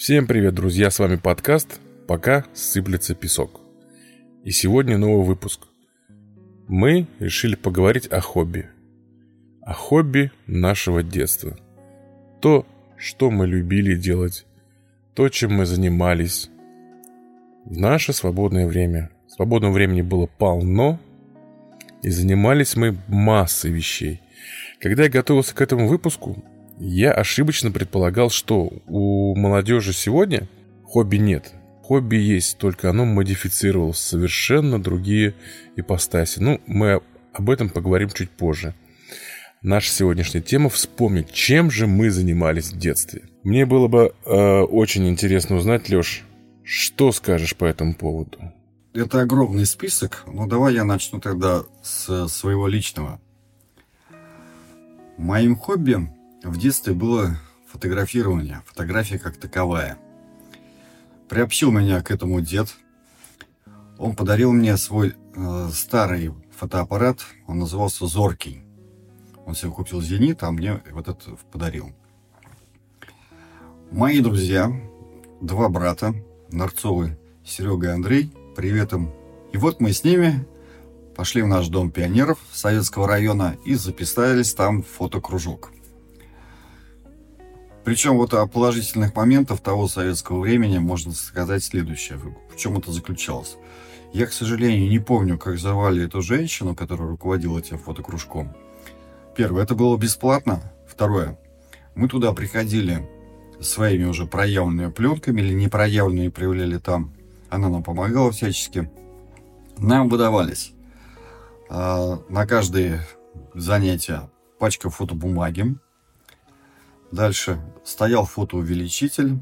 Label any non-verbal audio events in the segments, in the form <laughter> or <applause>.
Всем привет, друзья! С вами подкаст «Пока сыплется песок». И сегодня новый выпуск. Мы решили поговорить о хобби. О хобби нашего детства. То, что мы любили делать, то, чем мы занимались. В наше свободное время. Свободного времени было полно, и занимались мы массой вещей. Когда я готовился к этому выпуску, я ошибочно предполагал, что у молодежи сегодня хобби нет. Хобби есть, только оно модифицировалось совершенно другие ипостаси. Ну, мы об этом поговорим чуть позже. Наша сегодняшняя тема – вспомнить, чем же мы занимались в детстве. Мне было бы э, очень интересно узнать, Леш, что скажешь по этому поводу? Это огромный список, но давай я начну тогда с своего личного. Моим хобби в детстве было фотографирование, фотография как таковая. Приобщил меня к этому дед. Он подарил мне свой э, старый фотоаппарат, он назывался «Зоркий». Он себе купил «Зенит», а мне вот этот подарил. Мои друзья, два брата, Нарцовы Серега и Андрей, привет им. И вот мы с ними пошли в наш дом пионеров Советского района и записались там в фотокружок. Причем вот о положительных моментах того советского времени можно сказать следующее. В чем это заключалось? Я, к сожалению, не помню, как звали эту женщину, которая руководила этим фотокружком. Первое, это было бесплатно. Второе, мы туда приходили своими уже проявленными пленками или непроявленными проявляли там. Она нам помогала всячески. Нам выдавались э, на каждое занятие пачка фотобумаги, Дальше стоял фотоувеличитель,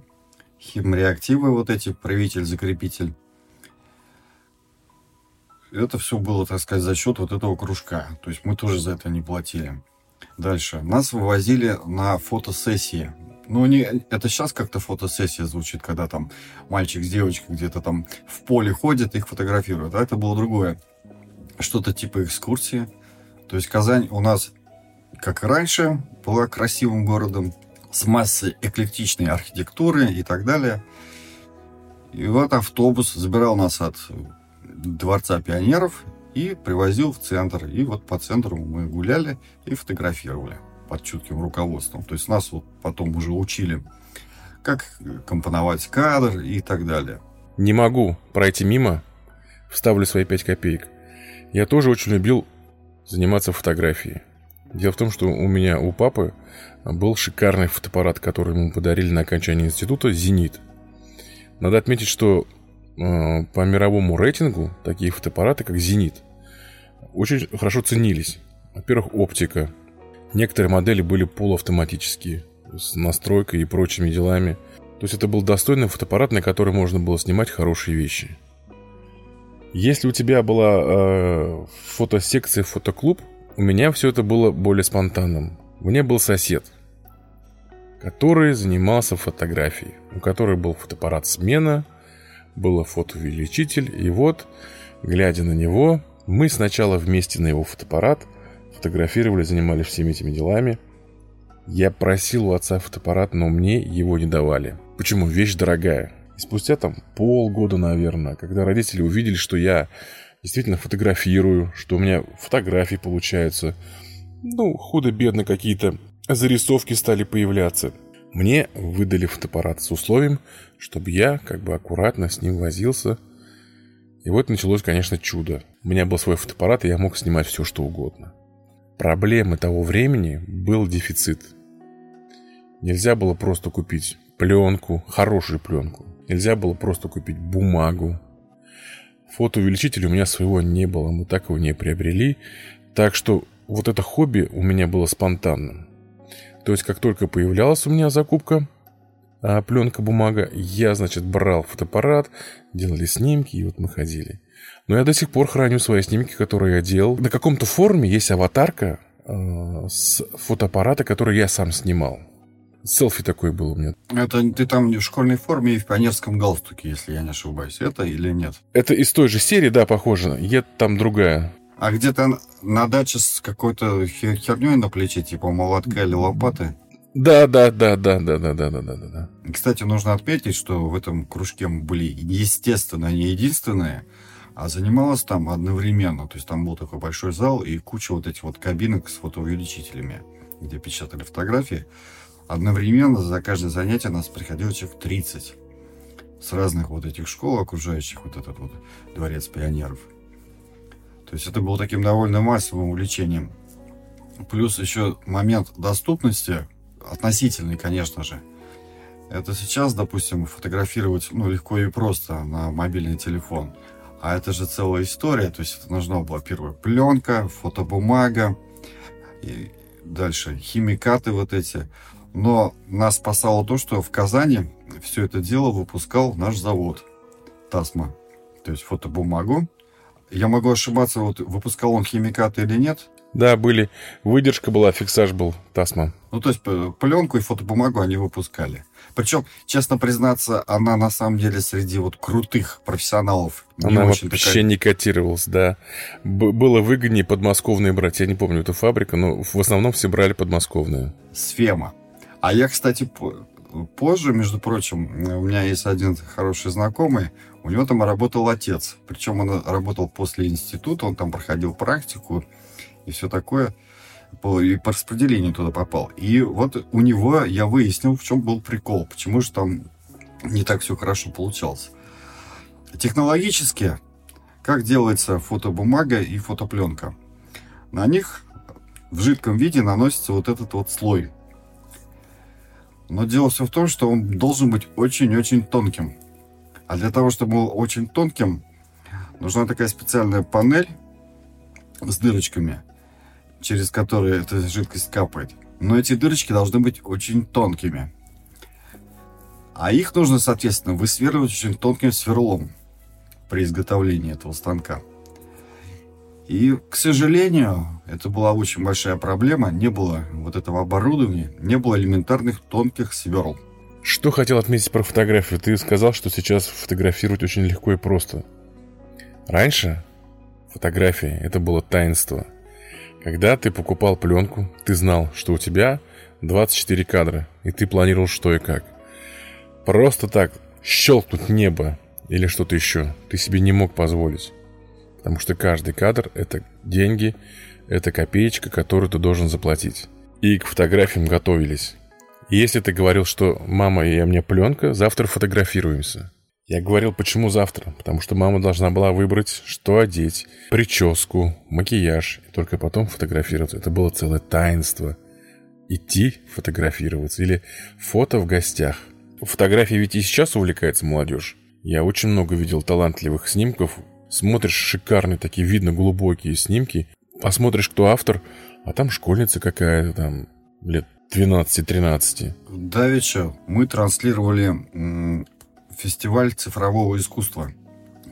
химреактивы вот эти, правитель-закрепитель. Это все было, так сказать, за счет вот этого кружка. То есть мы тоже за это не платили. Дальше. Нас вывозили на фотосессии. Ну, не, это сейчас как-то фотосессия звучит, когда там мальчик с девочкой где-то там в поле ходит, их фотографируют. А это было другое. Что-то типа экскурсии. То есть Казань у нас как и раньше, была красивым городом с массой эклектичной архитектуры и так далее. И вот автобус забирал нас от Дворца пионеров и привозил в центр. И вот по центру мы гуляли и фотографировали под чутким руководством. То есть нас вот потом уже учили, как компоновать кадр и так далее. Не могу пройти мимо, вставлю свои пять копеек. Я тоже очень любил заниматься фотографией. Дело в том, что у меня, у папы был шикарный фотоаппарат, который ему подарили на окончании института «Зенит». Надо отметить, что э, по мировому рейтингу такие фотоаппараты, как «Зенит», очень хорошо ценились. Во-первых, оптика. Некоторые модели были полуавтоматические, с настройкой и прочими делами. То есть это был достойный фотоаппарат, на который можно было снимать хорошие вещи. Если у тебя была э, фотосекция, фотоклуб, у меня все это было более спонтанным. У меня был сосед, который занимался фотографией, у которого был фотоаппарат смена, был фотоувеличитель, и вот, глядя на него, мы сначала вместе на его фотоаппарат фотографировали, занимались всеми этими делами. Я просил у отца фотоаппарат, но мне его не давали. Почему? Вещь дорогая. И спустя там полгода, наверное, когда родители увидели, что я действительно фотографирую, что у меня фотографии получаются. Ну, худо-бедно какие-то зарисовки стали появляться. Мне выдали фотоаппарат с условием, чтобы я как бы аккуратно с ним возился. И вот началось, конечно, чудо. У меня был свой фотоаппарат, и я мог снимать все, что угодно. Проблемы того времени был дефицит. Нельзя было просто купить пленку, хорошую пленку. Нельзя было просто купить бумагу, Фотоувеличителя у меня своего не было, мы так его не приобрели. Так что вот это хобби у меня было спонтанным. То есть, как только появлялась у меня закупка, а, пленка, бумага, я, значит, брал фотоаппарат, делали снимки, и вот мы ходили. Но я до сих пор храню свои снимки, которые я делал. На каком-то форуме есть аватарка э, с фотоаппарата, который я сам снимал. Селфи такой был у меня. Это ты там в школьной форме и в пионерском галстуке, если я не ошибаюсь. Это или нет? Это из той же серии, да, похоже. Я там другая. А где-то на даче с какой-то херней на плече, типа молотка или лопаты? Да, да, да, да, да, да, да, да, да, да. Кстати, нужно отметить, что в этом кружке мы были, естественно, не единственные, а занималась там одновременно. То есть там был такой большой зал и куча вот этих вот кабинок с фотоувеличителями, где печатали фотографии. Одновременно за каждое занятие нас приходило человек 30 с разных вот этих школ, окружающих вот этот вот дворец пионеров. То есть это было таким довольно массовым увлечением. Плюс еще момент доступности, относительный, конечно же. Это сейчас, допустим, фотографировать ну, легко и просто на мобильный телефон. А это же целая история. То есть это нужна была первая пленка, фотобумага, и дальше химикаты вот эти. Но нас спасало то, что в Казани все это дело выпускал наш завод Тасма. То есть фотобумагу. Я могу ошибаться, вот выпускал он химикаты или нет, да, были. Выдержка была, фиксаж был, Тасма. Ну, то есть пленку и фотобумагу они выпускали. Причем, честно признаться, она на самом деле среди вот крутых профессионалов она вообще такая... не котировалась, да. Б- было выгоднее подмосковные брать. Я не помню, это фабрика, но в основном все брали подмосковные. Сфема. А я, кстати, позже, между прочим, у меня есть один хороший знакомый, у него там работал отец. Причем он работал после института, он там проходил практику и все такое. И по распределению туда попал. И вот у него я выяснил, в чем был прикол. Почему же там не так все хорошо получалось. Технологически, как делается фотобумага и фотопленка? На них в жидком виде наносится вот этот вот слой. Но дело все в том, что он должен быть очень-очень тонким. А для того, чтобы был очень тонким, нужна такая специальная панель с дырочками, через которые эта жидкость капает. Но эти дырочки должны быть очень тонкими. А их нужно, соответственно, высверливать очень тонким сверлом при изготовлении этого станка. И, к сожалению, это была очень большая проблема. Не было вот этого оборудования, не было элементарных тонких сверл. Что хотел отметить про фотографию? Ты сказал, что сейчас фотографировать очень легко и просто. Раньше фотография – это было таинство – когда ты покупал пленку, ты знал, что у тебя 24 кадра, и ты планировал что и как. Просто так щелкнуть небо или что-то еще ты себе не мог позволить. Потому что каждый кадр – это деньги, это копеечка, которую ты должен заплатить. И к фотографиям готовились. И если ты говорил, что «мама, я мне пленка, завтра фотографируемся», я говорил, почему завтра? Потому что мама должна была выбрать, что одеть, прическу, макияж, и только потом фотографироваться. Это было целое таинство. Идти фотографироваться или фото в гостях. Фотографией ведь и сейчас увлекается молодежь. Я очень много видел талантливых снимков. Смотришь шикарные такие, видно, глубокие снимки. Посмотришь, кто автор, а там школьница какая-то там, лет 12-13. Давича мы транслировали фестиваль цифрового искусства.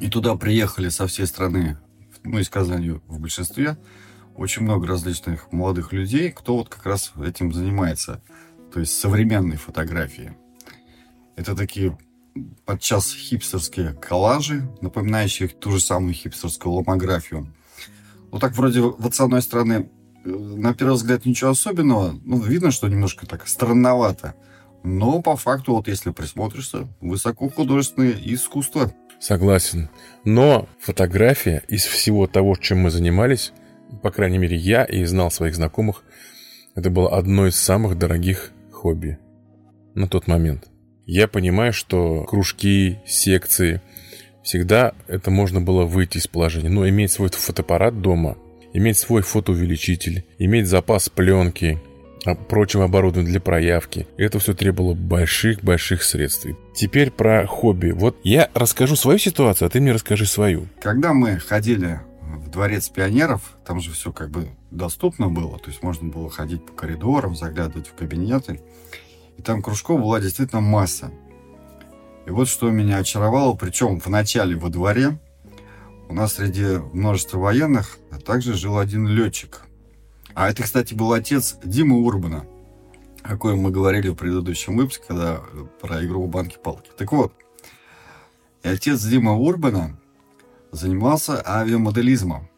И туда приехали со всей страны, ну, из Казани в большинстве, очень много различных молодых людей, кто вот как раз этим занимается. То есть современной фотографии. Это такие подчас хипстерские коллажи, напоминающие ту же самую хипстерскую ломографию. Ну так вроде вот с одной стороны, э, на первый взгляд ничего особенного, ну видно, что немножко так странновато. Но по факту, вот если присмотришься, высокохудожественное искусство. Согласен. Но фотография из всего того, чем мы занимались, по крайней мере, я и знал своих знакомых, это было одно из самых дорогих хобби на тот момент. Я понимаю, что кружки, секции, всегда это можно было выйти из положения. Но иметь свой фотоаппарат дома, иметь свой фотоувеличитель, иметь запас пленки, прочим оборудованием для проявки. Это все требовало больших-больших средств. Теперь про хобби. Вот я расскажу свою ситуацию, а ты мне расскажи свою. Когда мы ходили в дворец пионеров, там же все как бы доступно было, то есть можно было ходить по коридорам, заглядывать в кабинеты, и там кружков была действительно масса. И вот что меня очаровало, причем в начале во дворе у нас среди множества военных также жил один летчик, а это, кстати, был отец Димы Урбана, о коем мы говорили в предыдущем выпуске, когда э, про игру банки-палки. Так вот, и отец Дима Урбана занимался авиамоделизмом.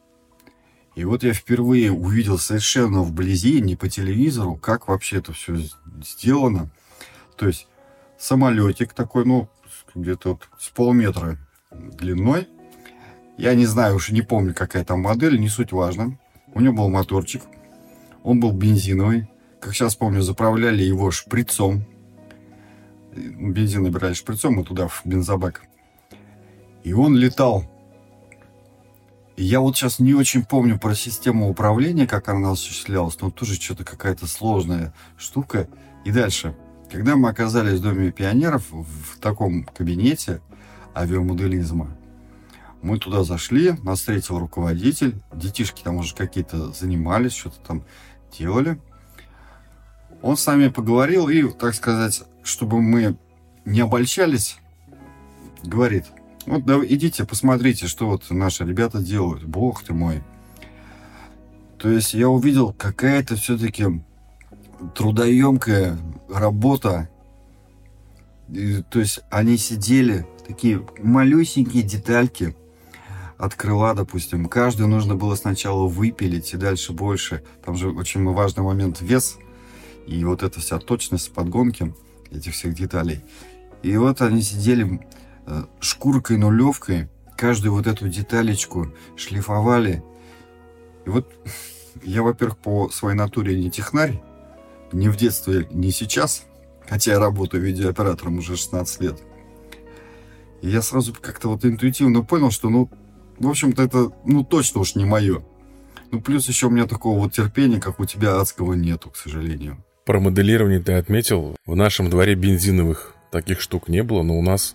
И вот я впервые увидел совершенно вблизи, не по телевизору, как вообще это все сделано. То есть самолетик такой, ну, где-то вот с полметра длиной. Я не знаю, уже не помню, какая там модель, не суть важно. У него был моторчик, он был бензиновый. Как сейчас помню, заправляли его шприцом. Бензин набирали шприцом и туда в бензобак. И он летал я вот сейчас не очень помню про систему управления, как она осуществлялась, но тоже что-то какая-то сложная штука. И дальше. Когда мы оказались в Доме пионеров, в таком кабинете авиамоделизма, мы туда зашли, нас встретил руководитель, детишки там уже какие-то занимались, что-то там делали. Он с нами поговорил и, так сказать, чтобы мы не обольщались, говорит, вот да, идите, посмотрите, что вот наши ребята делают. Бог ты мой. То есть я увидел, какая-то все-таки трудоемкая работа. И, то есть они сидели, такие малюсенькие детальки от крыла, допустим. Каждую нужно было сначала выпилить и дальше больше. Там же очень важный момент вес и вот эта вся точность подгонки этих всех деталей. И вот они сидели, шкуркой нулевкой каждую вот эту деталечку шлифовали. И вот <laughs> я, во-первых, по своей натуре не технарь, не в детстве, не сейчас, хотя я работаю видеооператором уже 16 лет. И я сразу как-то вот интуитивно понял, что, ну, в общем-то, это, ну, точно уж не мое. Ну, плюс еще у меня такого вот терпения, как у тебя, адского нету, к сожалению. Про моделирование ты отметил. В нашем дворе бензиновых таких штук не было, но у нас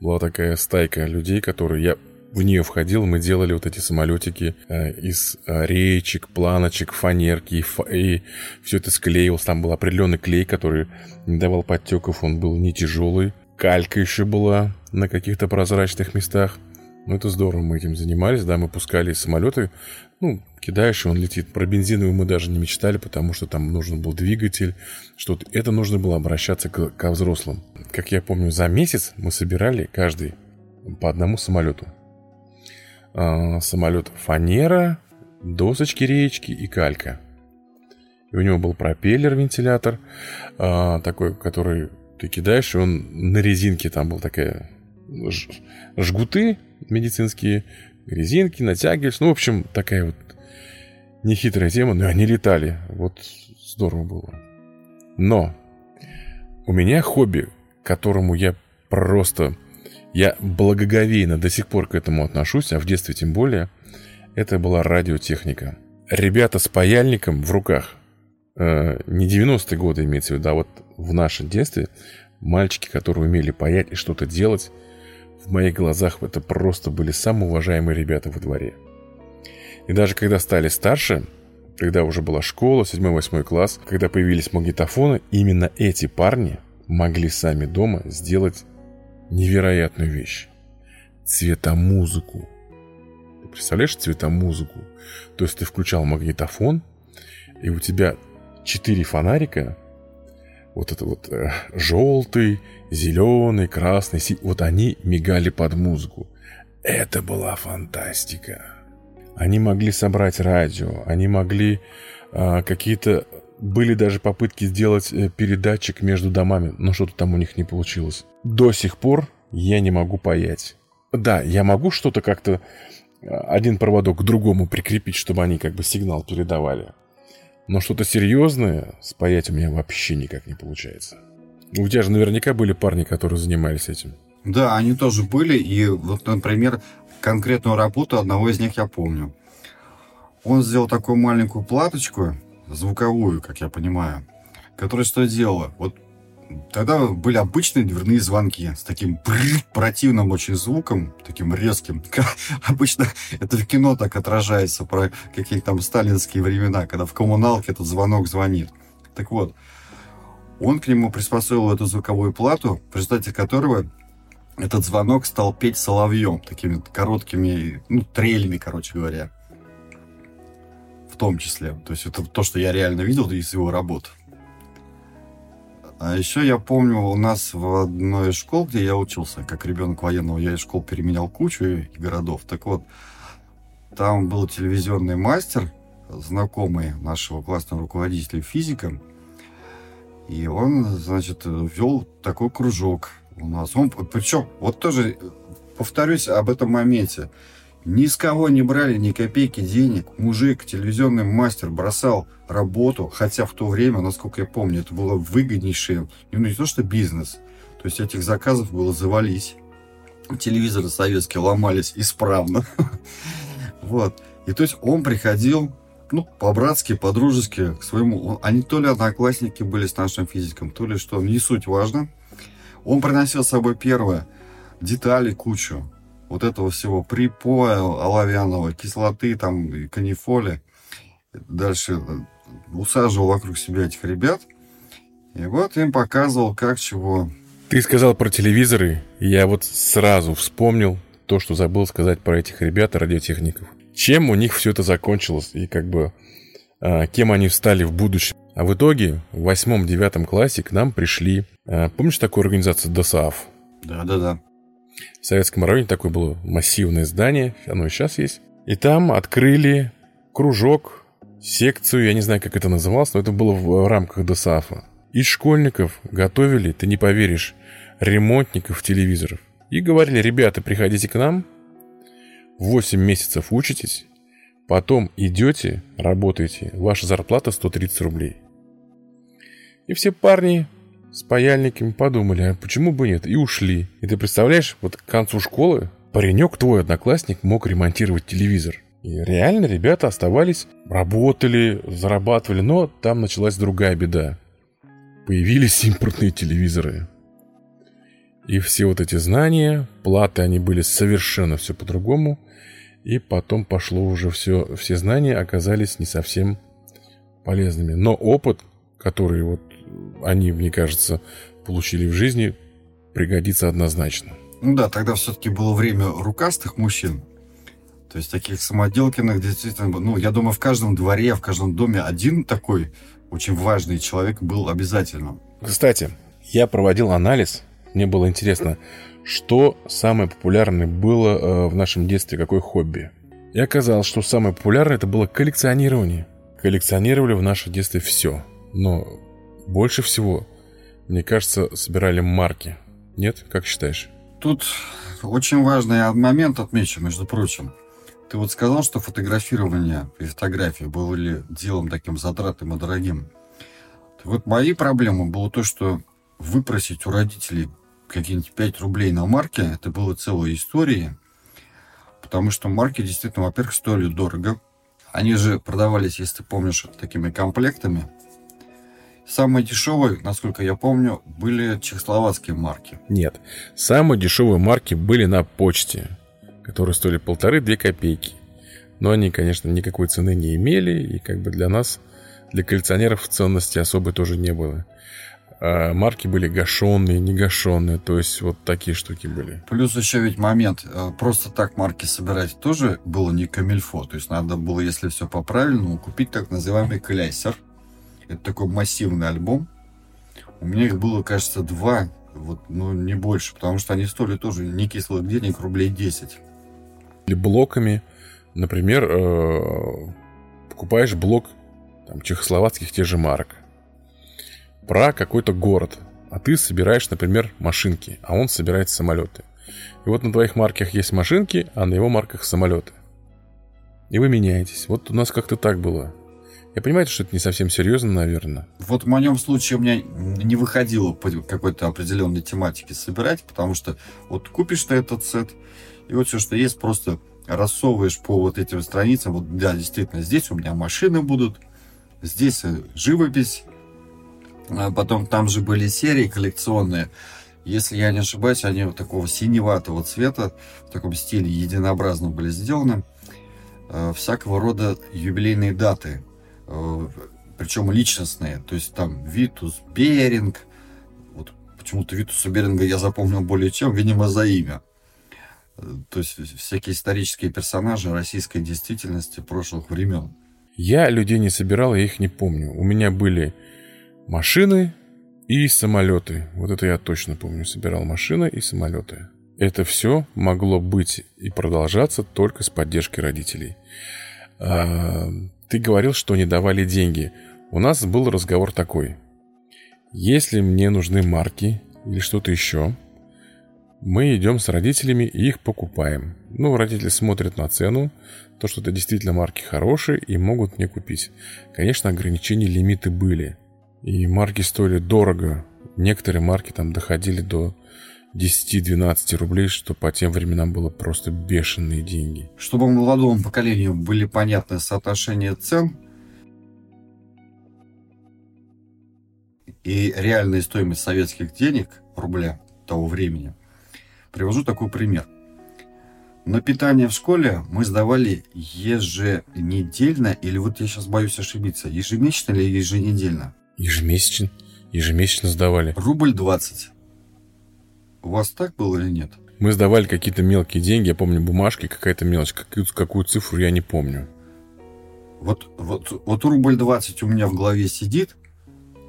была такая стайка людей, которые я в нее входил, мы делали вот эти самолетики э, из э, реечек, планочек, фанерки, и, фа и все это склеивалось. Там был определенный клей, который не давал подтеков, он был не тяжелый. Калька еще была на каких-то прозрачных местах. Ну, это здорово, мы этим занимались, да, мы пускали самолеты, ну, кидаешь, и он летит. Про бензиновый мы даже не мечтали, потому что там нужен был двигатель, что-то. Это нужно было обращаться к, ко взрослым. Как я помню, за месяц мы собирали каждый по одному самолету. А, самолет фанера, досочки, речки и калька. И у него был пропеллер, вентилятор, а, такой, который ты кидаешь, и он на резинке, там был такая жгуты медицинские, резинки, натягивались. Ну, в общем, такая вот нехитрая тема, но они летали. Вот здорово было. Но у меня хобби, которому я просто... Я благоговейно до сих пор к этому отношусь, а в детстве тем более, это была радиотехника. Ребята с паяльником в руках, э, не 90-е годы имеется в виду, а вот в нашем детстве, мальчики, которые умели паять и что-то делать, в моих глазах это просто были самые уважаемые ребята во дворе. И даже когда стали старше, когда уже была школа, 7-8 класс, когда появились магнитофоны, именно эти парни могли сами дома сделать невероятную вещь. Цветомузыку. Ты представляешь цветомузыку? То есть ты включал магнитофон, и у тебя четыре фонарика, вот это вот э, желтый, зеленый, красный, си... вот они мигали под музыку. Это была фантастика. Они могли собрать радио, они могли э, какие-то... Были даже попытки сделать э, передатчик между домами, но что-то там у них не получилось. До сих пор я не могу паять. Да, я могу что-то как-то э, один проводок к другому прикрепить, чтобы они как бы сигнал передавали. Но что-то серьезное спаять у меня вообще никак не получается. У тебя же наверняка были парни, которые занимались этим. Да, они тоже были. И вот, например, конкретную работу одного из них я помню. Он сделал такую маленькую платочку, звуковую, как я понимаю, которая что делала? Вот Тогда были обычные дверные звонки с таким противным очень звуком, таким резким. <laughs> Обычно это в кино так отражается про какие-то там сталинские времена, когда в коммуналке этот звонок звонит. Так вот, он к нему приспособил эту звуковую плату, в результате которого этот звонок стал петь соловьем, такими короткими, ну, трелями, короче говоря. В том числе. То есть это то, что я реально видел из его работ. А еще я помню, у нас в одной из школ, где я учился, как ребенок военного, я из школ переменял кучу городов. Так вот, Там был телевизионный мастер, знакомый нашего классного руководителя физика. И он, значит, вел такой кружок у нас. Он, причем, вот тоже повторюсь об этом моменте. Ни с кого не брали ни копейки денег. Мужик, телевизионный мастер, бросал работу, хотя в то время, насколько я помню, это было выгоднейшее, ну не то что бизнес, то есть этих заказов было завались. Телевизоры советские ломались исправно. <laughs> Вот. И то есть он приходил, ну, по-братски, по-дружески к своему... Они то ли одноклассники были с нашим физиком, то ли что, не суть важно. Он приносил с собой первое, детали кучу вот этого всего припоя оловянного, кислоты, там, канифоли. Дальше э, усаживал вокруг себя этих ребят. И вот им показывал, как чего. Ты сказал про телевизоры, и я вот сразу вспомнил то, что забыл сказать про этих ребят, радиотехников. Чем у них все это закончилось, и как бы а, кем они стали в будущем. А в итоге в восьмом-девятом классе к нам пришли... А, помнишь такую организацию ДОСААФ? Да-да-да. В Советском районе такое было массивное здание, оно и сейчас есть. И там открыли кружок, секцию, я не знаю, как это называлось, но это было в рамках ДОСАФа. Из школьников готовили, ты не поверишь, ремонтников телевизоров. И говорили, ребята, приходите к нам, 8 месяцев учитесь, потом идете, работаете, ваша зарплата 130 рублей. И все парни с паяльниками подумали, а почему бы нет, и ушли. И ты представляешь, вот к концу школы паренек, твой одноклассник, мог ремонтировать телевизор. И реально ребята оставались, работали, зарабатывали, но там началась другая беда. Появились импортные телевизоры. И все вот эти знания, платы, они были совершенно все по-другому. И потом пошло уже все, все знания оказались не совсем полезными. Но опыт, который вот они, мне кажется, получили в жизни, пригодится однозначно. Ну да, тогда все-таки было время рукастых мужчин. То есть таких самоделкиных действительно, ну, я думаю, в каждом дворе, в каждом доме один такой очень важный человек был обязательно. Кстати, я проводил анализ, мне было интересно, что самое популярное было э, в нашем детстве, какое хобби. И оказалось, что самое популярное это было коллекционирование. Коллекционировали в наше детстве все. Но больше всего, мне кажется, собирали марки. Нет? Как считаешь? Тут очень важный момент отмечу, между прочим. Ты вот сказал, что фотографирование и фотографии были делом таким затратным и дорогим. Вот мои проблемы было то, что выпросить у родителей какие-нибудь 5 рублей на марке, это было целая история. Потому что марки действительно, во-первых, стоили дорого. Они же продавались, если ты помнишь, такими комплектами. Самые дешевые, насколько я помню, были чехословацкие марки. Нет, самые дешевые марки были на почте, которые стоили полторы-две копейки. Но они, конечно, никакой цены не имели, и как бы для нас, для коллекционеров ценности особой тоже не было. А марки были гашенные, не гашенные, то есть вот такие штуки были. Плюс еще ведь момент, э, просто так марки собирать тоже было не камильфо, то есть надо было, если все по-правильному, купить так называемый кляйсер, это такой массивный альбом. У меня их было, кажется, два, вот, ну, не больше, потому что они стоили тоже не кислых денег, рублей 10. Или блоками. Например, э, покупаешь блок там, чехословацких тех же марок про какой-то город, а ты собираешь, например, машинки, а он собирает самолеты. И вот на твоих марках есть машинки, а на его марках самолеты. И вы меняетесь. Вот у нас как-то так было. Я понимаю, что это не совсем серьезно, наверное. Вот в моем случае у меня не выходило по какой-то определенной тематике собирать, потому что вот купишь ты этот сет, и вот все, что есть, просто рассовываешь по вот этим страницам. Вот, да, действительно, здесь у меня машины будут, здесь э, живопись, а потом там же были серии коллекционные. Если я не ошибаюсь, они вот такого синеватого цвета, в таком стиле единообразно были сделаны. Э, всякого рода юбилейные даты причем личностные. То есть там Витус Беринг. Вот почему-то Витуса Беринга я запомнил более чем, видимо, за имя. Э, то есть всякие исторические персонажи российской действительности прошлых времен. Я людей не собирал, я их не помню. У меня были машины и самолеты. Вот это я точно помню. Собирал машины и самолеты. это все могло быть и продолжаться только с поддержкой родителей. А, ты говорил, что не давали деньги. У нас был разговор такой. Если мне нужны марки или что-то еще, мы идем с родителями и их покупаем. Ну, родители смотрят на цену, то, что это действительно марки хорошие и могут мне купить. Конечно, ограничения, лимиты были. И марки стоили дорого. Некоторые марки там доходили до 10-12 рублей, что по тем временам было просто бешеные деньги. Чтобы молодому поколению были понятны соотношения цен и реальная стоимость советских денег, рубля того времени, привожу такой пример. На питание в школе мы сдавали еженедельно, или вот я сейчас боюсь ошибиться, ежемесячно или еженедельно? Ежемесячно. Ежемесячно сдавали. Рубль 20. У вас так было или нет? Мы сдавали какие-то мелкие деньги, я помню, бумажки, какая-то мелочь, какую, какую цифру я не помню. Вот, вот, вот рубль 20 у меня в голове сидит,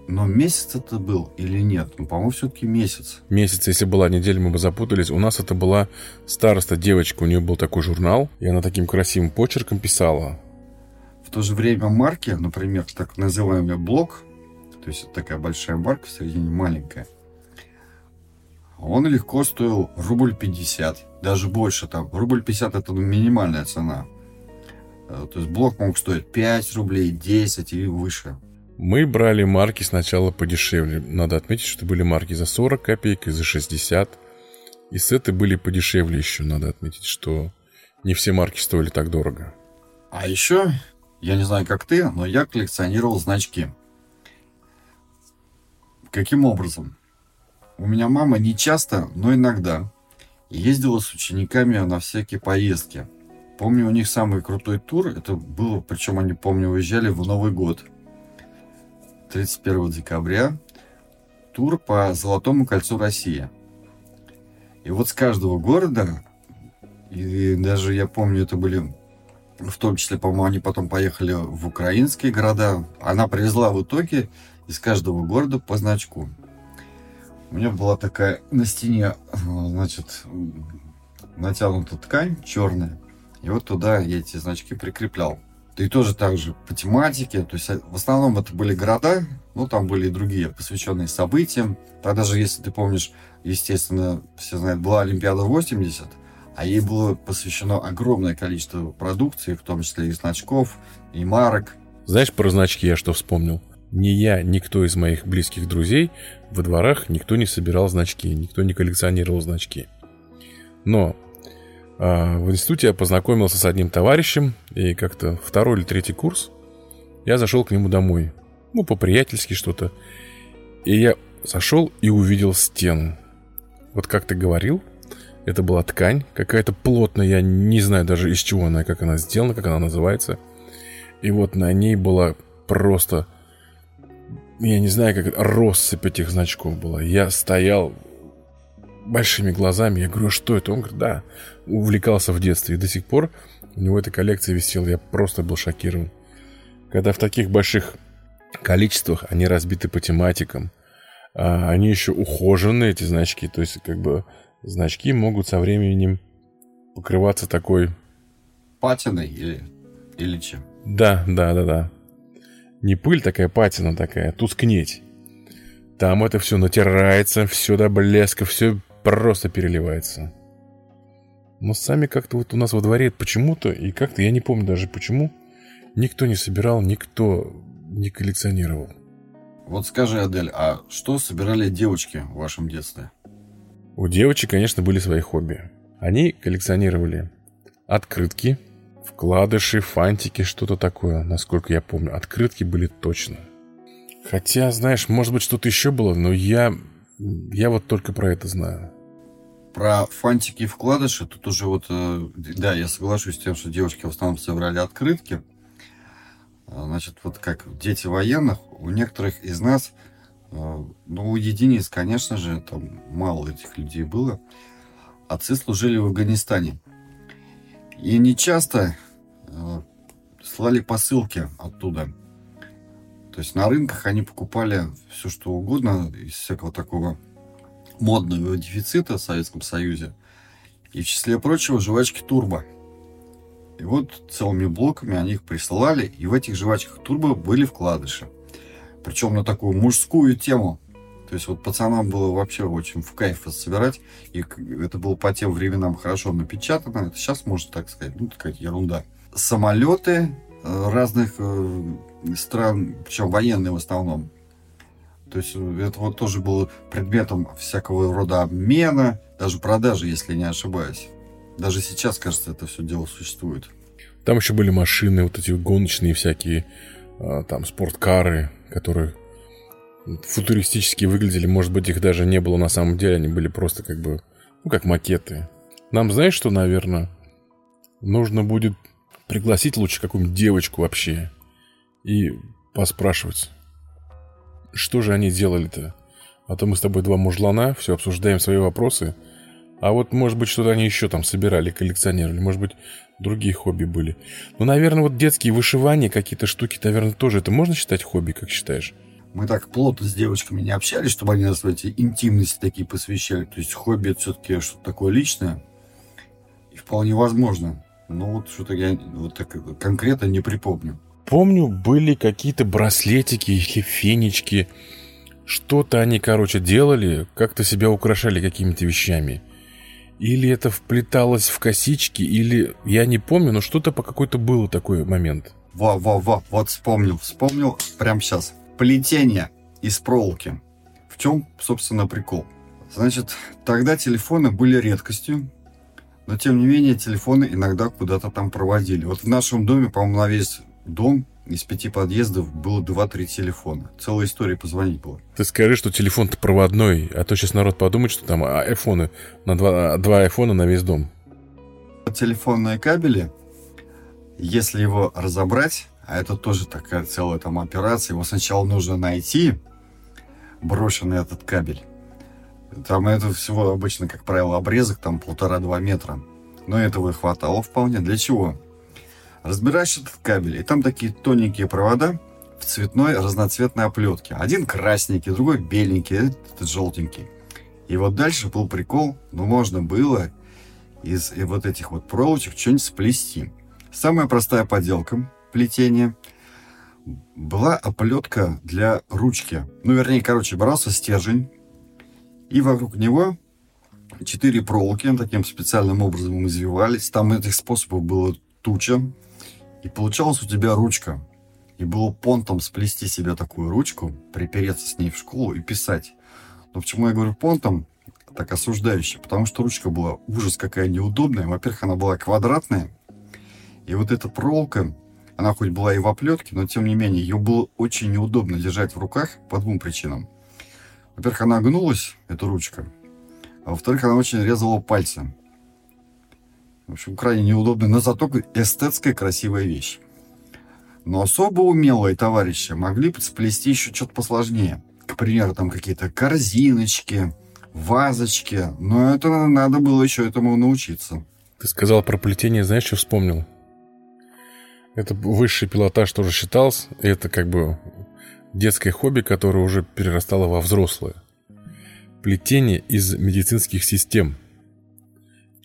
но месяц это был или нет? Ну, по-моему, все-таки месяц. Месяц, если была неделя, мы бы запутались. У нас это была староста девочка, у нее был такой журнал, и она таким красивым почерком писала. В то же время марки, например, так называемый блок, то есть такая большая марка, в середине маленькая, он легко стоил рубль 50, даже больше там. Рубль 50 это минимальная цена. Э, то есть блок мог стоить 5 рублей, 10 и выше. Мы брали марки сначала подешевле. Надо отметить, что были марки за 40 копеек и за 60. И сеты были подешевле еще. Надо отметить, что не все марки стоили так дорого. А еще, я не знаю, как ты, но я коллекционировал значки. Каким образом? У меня мама не часто, но иногда ездила с учениками на всякие поездки. Помню, у них самый крутой тур, это было, причем они, помню, уезжали в Новый год. 31 декабря. Тур по Золотому кольцу России. И вот с каждого города, и даже я помню, это были, в том числе, по-моему, они потом поехали в украинские города. Она привезла в итоге из каждого города по значку. У меня была такая на стене, значит, натянута ткань черная. И вот туда я эти значки прикреплял. И тоже так же по тематике. То есть в основном это были города, но там были и другие, посвященные событиям. Тогда же, если ты помнишь, естественно, все знают, была Олимпиада 80, а ей было посвящено огромное количество продукции, в том числе и значков, и марок. Знаешь, про значки я что вспомнил? Ни я, никто из моих близких друзей во дворах никто не собирал значки, никто не коллекционировал значки. Но э, в институте я познакомился с одним товарищем, и как-то второй или третий курс я зашел к нему домой. Ну, по-приятельски что-то. И я зашел и увидел стену. Вот как ты говорил, это была ткань какая-то плотная, я не знаю даже из чего она, как она сделана, как она называется. И вот на ней была просто я не знаю, как россыпь этих значков была. Я стоял большими глазами, я говорю, «А что это? Он говорит, да, увлекался в детстве. И до сих пор у него эта коллекция висела, я просто был шокирован. Когда в таких больших количествах они разбиты по тематикам, а они еще ухожены, эти значки, то есть как бы значки могут со временем покрываться такой... Патиной или, или чем? Да, да, да, да не пыль такая, патина такая, тускнеть. Там это все натирается, все до блеска, все просто переливается. Но сами как-то вот у нас во дворе почему-то, и как-то я не помню даже почему, никто не собирал, никто не коллекционировал. Вот скажи, Адель, а что собирали девочки в вашем детстве? У девочек, конечно, были свои хобби. Они коллекционировали открытки, Вкладыши, фантики, что-то такое, насколько я помню. Открытки были точно. Хотя, знаешь, может быть, что-то еще было, но я... Я вот только про это знаю. Про фантики и вкладыши, тут уже вот... Э, да, я соглашусь с тем, что девушки в основном собирали открытки. А, значит, вот как дети военных, у некоторых из нас, э, ну, у единиц, конечно же, там мало этих людей было, отцы служили в Афганистане. И не часто слали посылки оттуда. То есть на рынках они покупали все, что угодно из всякого такого модного дефицита в Советском Союзе. И в числе прочего жвачки Турбо. И вот целыми блоками они их присылали, и в этих жвачках Турбо были вкладыши. Причем на такую мужскую тему. То есть вот пацанам было вообще очень в кайф собирать. И это было по тем временам хорошо напечатано. Это сейчас можно так сказать, ну, такая ерунда. Самолеты э, разных э, стран, причем военные в основном. То есть э, это вот тоже было предметом всякого рода обмена, даже продажи, если не ошибаюсь. Даже сейчас, кажется, это все дело существует. Там еще были машины, вот эти гоночные всякие, а, там спорткары, которые футуристически выглядели. Может быть, их даже не было на самом деле, они были просто как бы, ну, как макеты. Нам, знаешь, что, наверное, нужно будет пригласить лучше какую-нибудь девочку вообще и поспрашивать, что же они делали-то. А то мы с тобой два мужлана, все обсуждаем свои вопросы – а вот, может быть, что-то они еще там собирали, коллекционировали. Может быть, другие хобби были. Ну, наверное, вот детские вышивания, какие-то штуки, наверное, тоже это можно считать хобби, как считаешь? Мы так плотно с девочками не общались, чтобы они нас в эти интимности такие посвящали. То есть хобби это все-таки что-то такое личное. И вполне возможно. Но вот что-то я вот так конкретно не припомню. Помню, были какие-то браслетики или фенечки. Что-то они, короче, делали, как-то себя украшали какими-то вещами. Или это вплеталось в косички, или... Я не помню, но что-то по какой-то был такой момент. Во-во-во, вот вспомнил, вспомнил прямо сейчас. Плетение из проволоки. В чем, собственно, прикол? Значит, тогда телефоны были редкостью, но тем не менее телефоны иногда куда-то там проводили. Вот в нашем доме, по-моему, на весь дом из пяти подъездов было два-три телефона. Целая история позвонить было. Ты скажи, что телефон-то проводной, а то сейчас народ подумает, что там айфоны, на два, два айфона на весь дом. Телефонные кабели, если его разобрать, а это тоже такая целая там операция, его сначала нужно найти, брошенный этот кабель. Там это всего обычно, как правило, обрезок там полтора-два метра. Но этого и хватало вполне. Для чего? Разбираешь этот кабель, и там такие тоненькие провода в цветной разноцветной оплетке. Один красненький, другой беленький, этот желтенький. И вот дальше был прикол, ну можно было из и вот этих вот проволочек что-нибудь сплести. Самая простая поделка плетения была оплетка для ручки. Ну, вернее, короче, брался стержень, и вокруг него четыре проволоки таким специальным образом извивались. Там этих способов было туча. И получалась у тебя ручка. И было понтом сплести себе такую ручку, припереться с ней в школу и писать. Но почему я говорю понтом, так осуждающе? Потому что ручка была ужас какая неудобная. Во-первых, она была квадратная. И вот эта проволока, она хоть была и в оплетке, но тем не менее, ее было очень неудобно держать в руках по двум причинам. Во-первых, она гнулась, эта ручка. А во-вторых, она очень резала пальцы. В общем, крайне неудобная, но зато эстетская красивая вещь. Но особо умелые товарищи могли сплести еще что-то посложнее. К примеру, там какие-то корзиночки, вазочки. Но это надо было еще этому научиться. Ты сказал про плетение, знаешь, что вспомнил? Это высший пилотаж тоже считался. Это как бы детское хобби, которое уже перерастало во взрослое. Плетение из медицинских систем –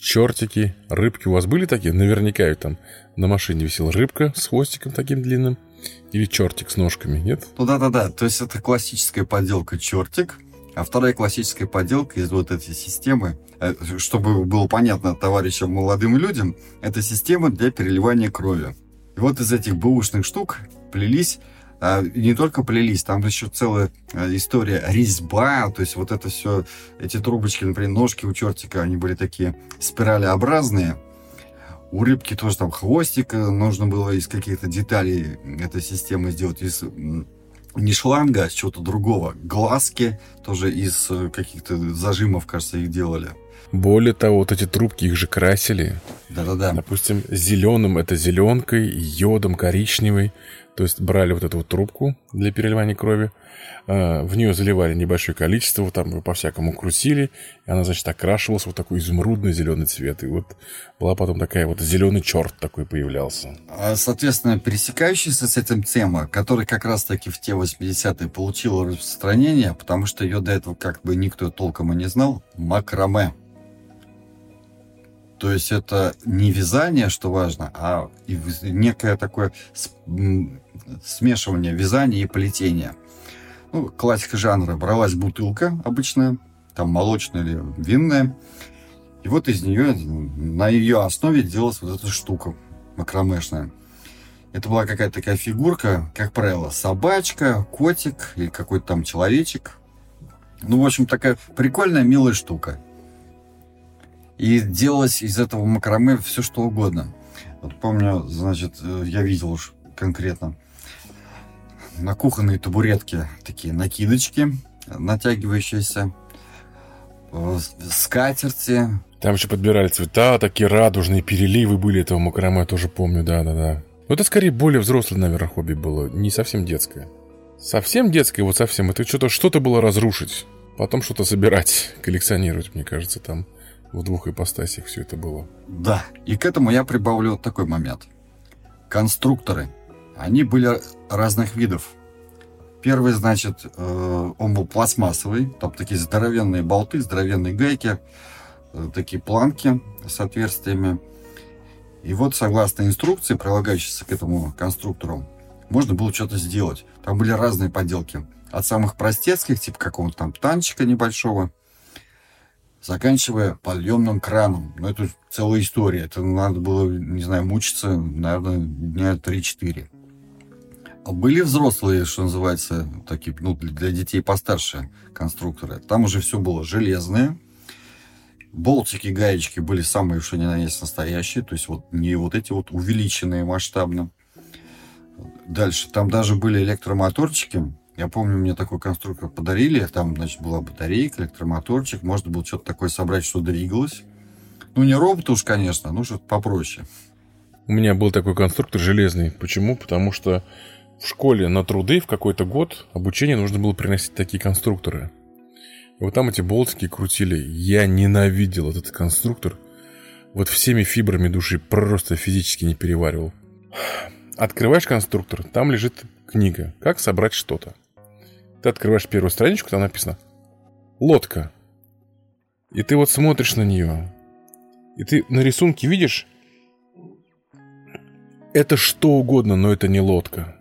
чертики, рыбки. У вас были такие? Наверняка там на машине висела рыбка с хвостиком таким длинным. Или чертик с ножками, нет? Ну да-да-да, то есть это классическая подделка чертик, а вторая классическая подделка из вот этой системы, э, чтобы было понятно товарищам молодым людям, это система для переливания крови. И вот из этих бэушных штук плелись а, не только плелись, там еще целая а, история резьба, то есть вот это все, эти трубочки, например, ножки у чертика, они были такие спиралеобразные. У рыбки тоже там хвостик, э, нужно было из каких-то деталей этой системы сделать, из не шланга, а чего-то другого. Глазки тоже из э, каких-то зажимов, кажется, их делали. Более того, вот эти трубки, их же красили. Да-да-да. Допустим, зеленым это зеленкой, йодом коричневый. То есть брали вот эту вот трубку для переливания крови, а, в нее заливали небольшое количество, там по-всякому крутили, и она, значит, окрашивалась вот такой изумрудный зеленый цвет. И вот была потом такая вот зеленый черт такой появлялся. А, соответственно, пересекающаяся с этим тема, которая как раз-таки в те 80-е получила распространение, потому что ее до этого как бы никто толком и не знал, макраме. То есть это не вязание, что важно, а некое такое смешивание вязания и плетения. Ну, классика жанра. Бралась бутылка обычная, там молочная или винная, и вот из нее, на ее основе делалась вот эта штука макромешная. Это была какая-то такая фигурка, как правило, собачка, котик или какой-то там человечек. Ну, в общем, такая прикольная, милая штука. И делалось из этого макраме все, что угодно. Вот помню, значит, э, я видел уж конкретно на кухонной табуретке такие накидочки, натягивающиеся, э, скатерти, там еще подбирали цвета, такие радужные переливы были этого макраме, я тоже помню, да-да-да. Но это скорее более взрослое, наверное, хобби было, не совсем детское. Совсем детское, вот совсем, это что-то что было разрушить, потом что-то собирать, <laughs> коллекционировать, мне кажется, там в двух ипостасях все это было. Да, и к этому я прибавлю такой момент. Конструкторы, они были разных видов. Первый, значит, э, он был пластмассовый, там такие здоровенные болты, здоровенные гайки, Э, такие планки с отверстиями. И вот, согласно инструкции, прилагающейся к этому конструктору, можно было что-то сделать. Там были разные поделки. От самых простецких, типа какого-то там танчика небольшого, заканчивая подъемным краном. Но это целая история. Это надо было, не знаю, мучиться, наверное, дня 3-4. Были взрослые, что называется, такие, ну, для детей постарше конструкторы. Там уже все было железное, Болтики, гаечки были самые, что ни на есть, настоящие. То есть вот не вот эти вот увеличенные масштабно. Дальше. Там даже были электромоторчики. Я помню, мне такой конструктор подарили. Там, значит, была батарейка, электромоторчик. Можно было что-то такое собрать, что двигалось. Ну, не робот уж, конечно, ну, что-то попроще. У меня был такой конструктор железный. Почему? Потому что в школе на труды в какой-то год обучение нужно было приносить такие конструкторы. И вот там эти болтики крутили. Я ненавидел этот конструктор. Вот всеми фибрами души просто физически не переваривал. Открываешь конструктор, там лежит книга «Как собрать что-то». Ты открываешь первую страничку, там написано «Лодка». И ты вот смотришь на нее. И ты на рисунке видишь это что угодно, но это не лодка.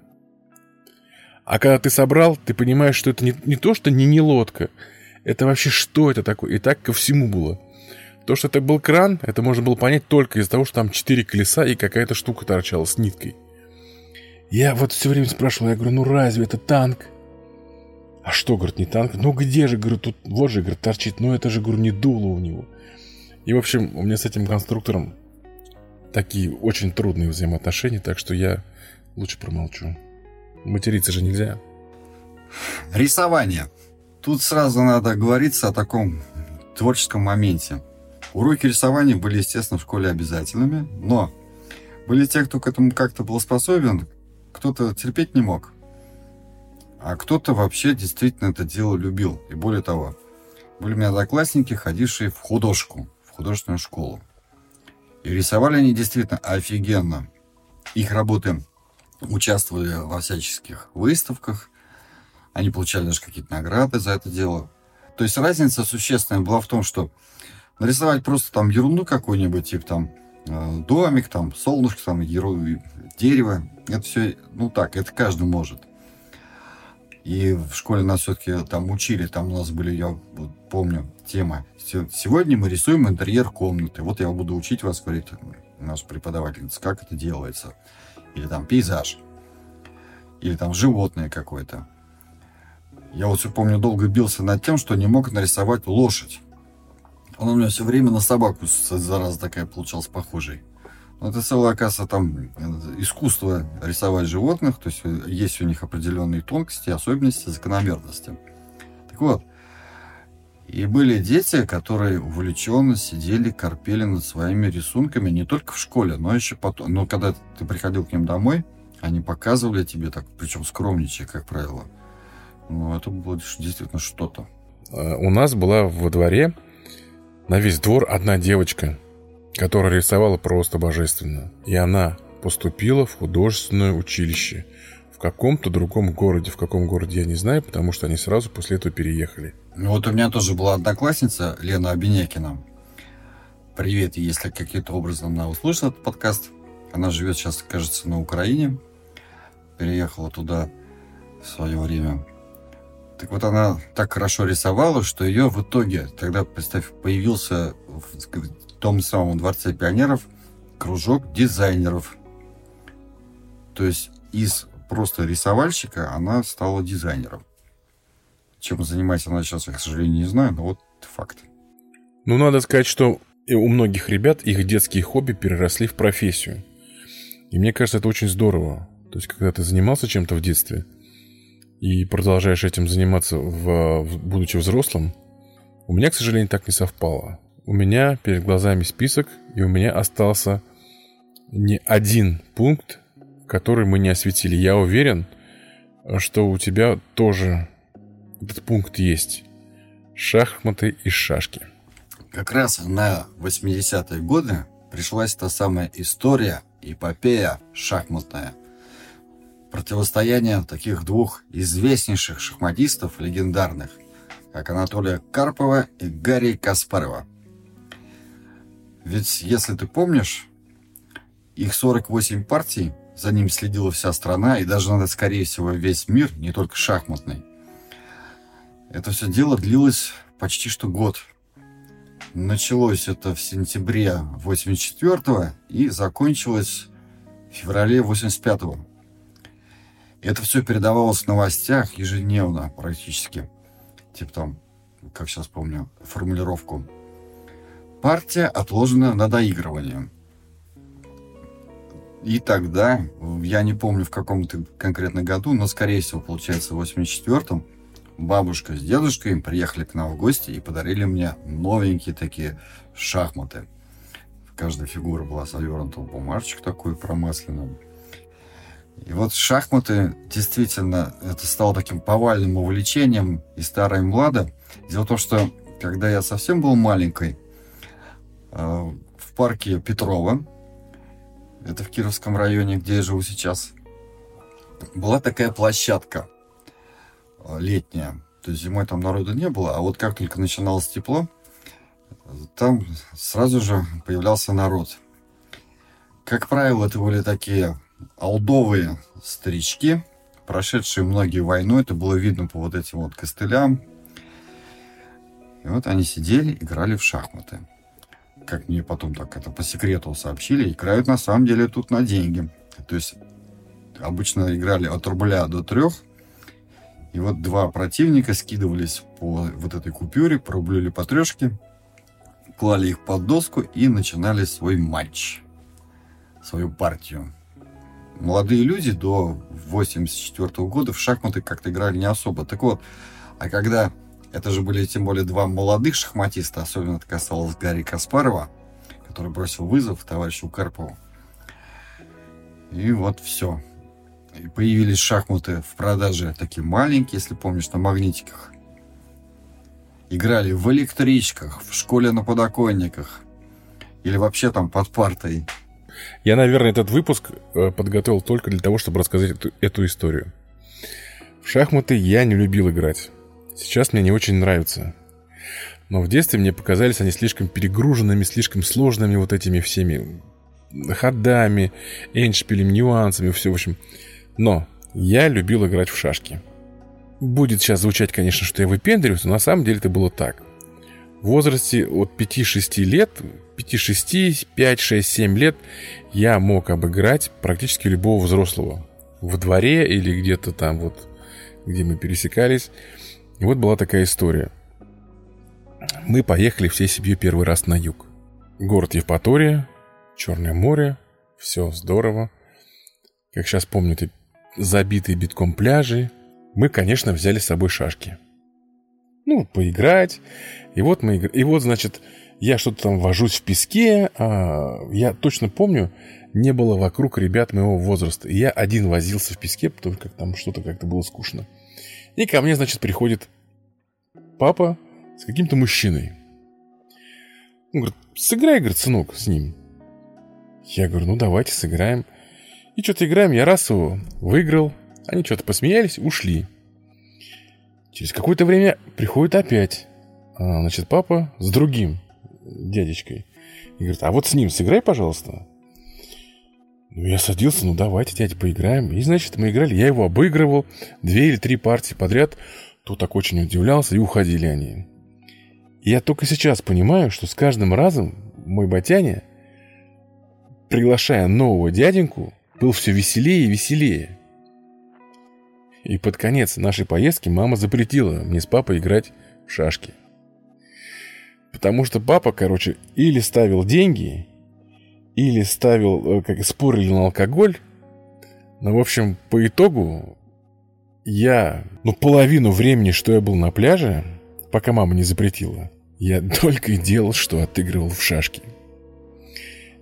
А когда ты собрал, ты понимаешь, что это не, не то, что не не лодка – это вообще что это такое? И так ко всему было. То, что это был кран, это можно было понять только из-за того, что там четыре колеса и какая-то штука торчала с ниткой. Я вот все время спрашивал, я говорю, ну разве это танк? А что, говорит, не танк? Ну где же, говорю, тут, вот же, говорит, торчит, ну это же, говорю, не дуло у него. И, в общем, у меня с этим конструктором такие очень трудные взаимоотношения, так что я лучше промолчу. Материться же нельзя. Рисование. Тут сразу надо говориться о таком творческом моменте. Уроки рисования были, естественно, в школе обязательными, но были те, кто к этому как-то был способен, кто-то терпеть не мог, а кто-то вообще действительно это дело любил. И более того, были у меня одноклассники, ходившие в художку, в художественную школу. И рисовали они действительно офигенно. Их работы участвовали во всяческих выставках, они получали даже какие-то награды за это дело. То есть разница существенная была в том, что нарисовать просто там ерунду какую-нибудь, типа там э, домик, там солнышко, там дерево, это все, ну так, это каждый может. И в школе нас все-таки там учили, там у нас были, я вот помню, тема. Сегодня мы рисуем интерьер комнаты. Вот я буду учить вас, говорит наш преподаватель, как это делается. Или там пейзаж. Или там животное какое-то. Я вот все помню, долго бился над тем, что не мог нарисовать лошадь. Он у меня все время на собаку, зараза такая, получалась похожей. Но это целая, оказывается, там э, искусство рисовать животных, то есть э, есть у них определенные тонкости, особенности, закономерности. Так вот, и были дети, которые увлеченно сидели, корпели над своими рисунками не только в школе, но еще потом. Но когда ты приходил к ним домой, они показывали тебе так, причем скромничая, как правило – ну, это было действительно что-то. Э, у нас была во дворе на весь двор одна девочка, которая рисовала просто божественно. И она поступила в художественное училище в каком-то другом городе. В каком городе я не знаю, потому что они сразу после этого переехали. Ну, вот у меня тоже была одноклассница Лена Обинякина. привет, если каким-то образом она услышит этот подкаст. Она живет сейчас, кажется, на Украине. Переехала туда в свое время. Так вот, она так хорошо рисовала, что ее в итоге, тогда, представь, появился в том самом Дворце пионеров кружок дизайнеров. То есть из просто рисовальщика она стала дизайнером. Чем занимается она сейчас, я, к сожалению, не знаю, но вот факт. Ну, надо сказать, что у многих ребят их детские хобби переросли в профессию. И мне кажется, это очень здорово. То есть, когда ты занимался чем-то в детстве и продолжаешь этим заниматься, в, будучи взрослым, у меня, к сожалению, так не совпало. У меня перед глазами список, и у меня остался не один пункт, который мы не осветили. Я уверен, что у тебя тоже этот пункт есть. Шахматы и шашки. Как раз на 80-е годы пришлась та самая история, эпопея шахматная. Противостояние таких двух известнейших шахматистов легендарных, как Анатолия Карпова и Гарри Каспарова. Ведь, если ты помнишь, их 48 партий, за ним следила вся страна, и даже, надо, скорее всего, весь мир, не только шахматный. Это все дело длилось почти что год. Началось это в сентябре 84 и закончилось в феврале 85 -го. Это все передавалось в новостях ежедневно практически. Типа там, как сейчас помню, формулировку. Партия отложена на доигрывание. И тогда, я не помню в каком-то конкретном году, но, скорее всего, получается, в 84-м, бабушка с дедушкой приехали к нам в гости и подарили мне новенькие такие шахматы. Каждая фигура была завернута в бумажечку такую промасленную. И вот шахматы действительно это стало таким повальным увлечением и старой млада. Дело в том, что когда я совсем был маленькой, э, в парке Петрова, это в Кировском районе, где я живу сейчас, была такая площадка – летняя. То есть зимой там народу не было, а вот как только начиналось тепло, там сразу же появлялся народ. Как правило, это были такие алдовые старички, прошедшие многие войну. Это было видно по вот этим вот костылям. И вот они сидели, играли в шахматы. Как мне потом так это по секрету сообщили, играют на самом деле тут на деньги. То есть обычно играли от рубля до трех, и вот два противника скидывались по вот этой купюре, по рублю или по трешке, клали их под доску и начинали свой матч, свою партию. Молодые люди до 84 -го года в шахматы как-то играли не особо. Так вот, а когда это же были тем более два молодых шахматиста, особенно это касалось Гарри Каспарова, который бросил вызов товарищу Карпову. И вот все появились шахматы в продаже такие маленькие, если помнишь, на магнитиках. Играли в электричках, в школе на подоконниках. Или вообще там под партой. Я, наверное, этот выпуск э, подготовил только для того, чтобы рассказать эту, эту историю. В шахматы я не любил играть. Сейчас мне не очень нравится. Но в детстве мне показались они слишком перегруженными, слишком сложными вот этими всеми ходами, эндшпилем, нюансами, все, в общем. Но я любил играть в шашки. Будет сейчас звучать, конечно, что я выпендриваюсь, но на самом деле это было так. В возрасте от 5-6 лет, 5-6, 5, 6, 7 лет я мог обыграть практически любого взрослого. В дворе или где-то там вот, где мы пересекались. И вот была такая история. Мы поехали всей семьей первый раз на юг. Город Евпатория, Черное море, все здорово. Как сейчас помню, это забитые битком пляжи, мы, конечно, взяли с собой шашки. Ну, поиграть. И вот мы И вот, значит, я что-то там вожусь в песке. А я точно помню, не было вокруг ребят моего возраста. И я один возился в песке, потому что там что-то как-то было скучно. И ко мне, значит, приходит папа с каким-то мужчиной. Он говорит, сыграй, говорит, сынок, с ним. Я говорю, ну давайте сыграем. И что-то играем, я раз его выиграл. Они что-то посмеялись, ушли. Через какое-то время приходит опять. А, значит, папа с другим дядечкой. И говорит, а вот с ним сыграй, пожалуйста. Ну, я садился, ну давайте, дядя, поиграем. И, значит, мы играли, я его обыгрывал две или три партии подряд. Тот так очень удивлялся, и уходили они. И я только сейчас понимаю, что с каждым разом мой батяня, приглашая нового дяденьку, был все веселее и веселее. И под конец нашей поездки мама запретила мне с папой играть в шашки. Потому что папа, короче, или ставил деньги, или ставил, э, как спорили на алкоголь. Но, в общем, по итогу я, ну, половину времени, что я был на пляже, пока мама не запретила, я <laughs> только и делал, что отыгрывал в шашки.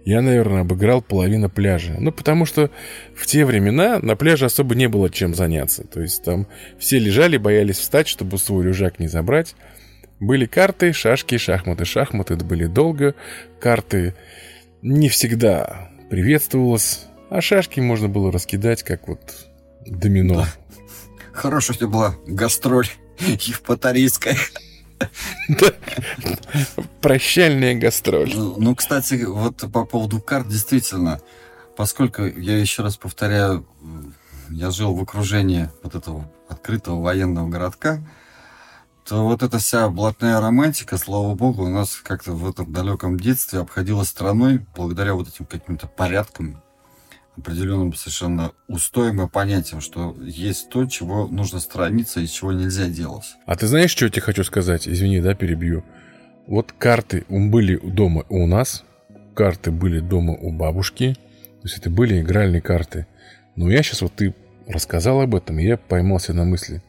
Я, наверное, обыграл половину пляжа. Ну, потому что в те времена на пляже особо не было чем заняться. То есть там все лежали, боялись встать, чтобы свой рюжак не забрать. Были карты, шашки, шахматы. Шахматы это были долго. Карты не всегда приветствовалось. А шашки можно было раскидать, как вот домино. Да. Хорошая у тебя была гастроль евпаторийская. Прощальная гастроль. Ну, ну, кстати, вот по поводу карт, действительно, поскольку, я еще раз повторяю, я жил в окружении вот этого открытого военного городка, вот эта вся блатная романтика, слава богу, у нас как-то в этом далеком детстве обходила страной благодаря вот этим каким-то порядкам, определенным совершенно устоем и понятием, что есть то, чего нужно сторониться и чего нельзя делать. А ты знаешь, что я тебе хочу сказать? Извини, да, перебью. Вот карты были дома у нас, карты были дома у бабушки, то есть это были игральные карты. Но я сейчас вот ты рассказал об этом, и я поймался на мысли.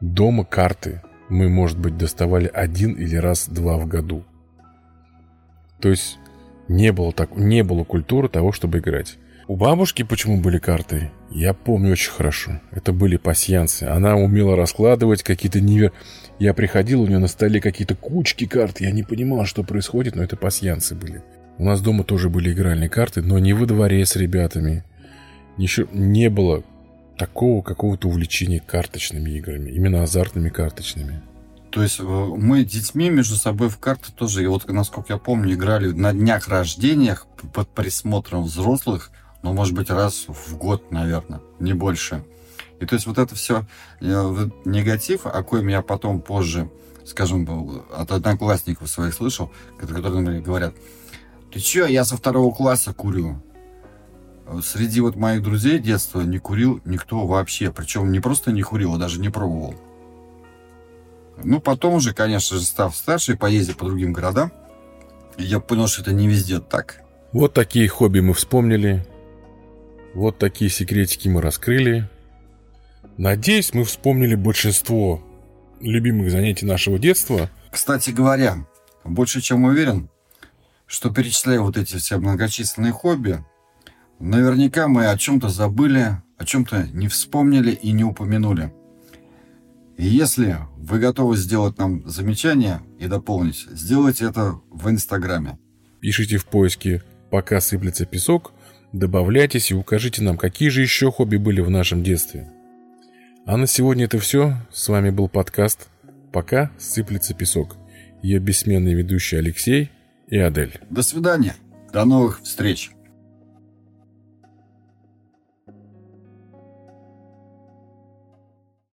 Дома карты мы, может быть, доставали один или раз-два в году. То есть не было, так, не было культуры того, чтобы играть. У бабушки почему были карты, я помню очень хорошо. Это были пасьянсы. Она умела раскладывать какие-то невер... Я приходил, у нее на столе какие-то кучки карт. Я не понимал, что происходит, но это пасьянсы были. У нас дома тоже были игральные карты, но не во дворе с ребятами. Еще не было такого какого-то увлечения карточными играми, именно азартными карточными. То есть э, мы детьми между собой в карты тоже, и вот, насколько я помню, играли на днях рождениях под присмотром взрослых – ну, может быть, раз в год, наверное, не больше. И то есть вот это все э, негатив, о коем я потом позже, скажем, от одноклассников своих слышал, которые, например, говорят, ты че, я со второго класса курю. Среди вот моих друзей детства не курил никто вообще. Причем не просто не курил, а даже не пробовал. Ну, потом уже, конечно же, став старше, поездив по другим городам, я понял, что это не везде так. Вот такие хобби мы вспомнили. Вот такие секретики мы раскрыли. Надеюсь, мы вспомнили большинство любимых занятий нашего детства. Кстати говоря, больше чем уверен, что перечисляя вот эти все многочисленные хобби, наверняка мы о чем-то забыли, о чем-то не вспомнили и не упомянули. И если вы готовы сделать нам замечание и дополнить, сделайте это в Инстаграме. Пишите в поиске «Пока сыплется песок» Добавляйтесь и укажите нам, какие же еще хобби были в нашем детстве. А на сегодня это все. С вами был подкаст «Пока сыплется песок». Ее бессменные ведущие Алексей и Адель. До свидания. До новых встреч.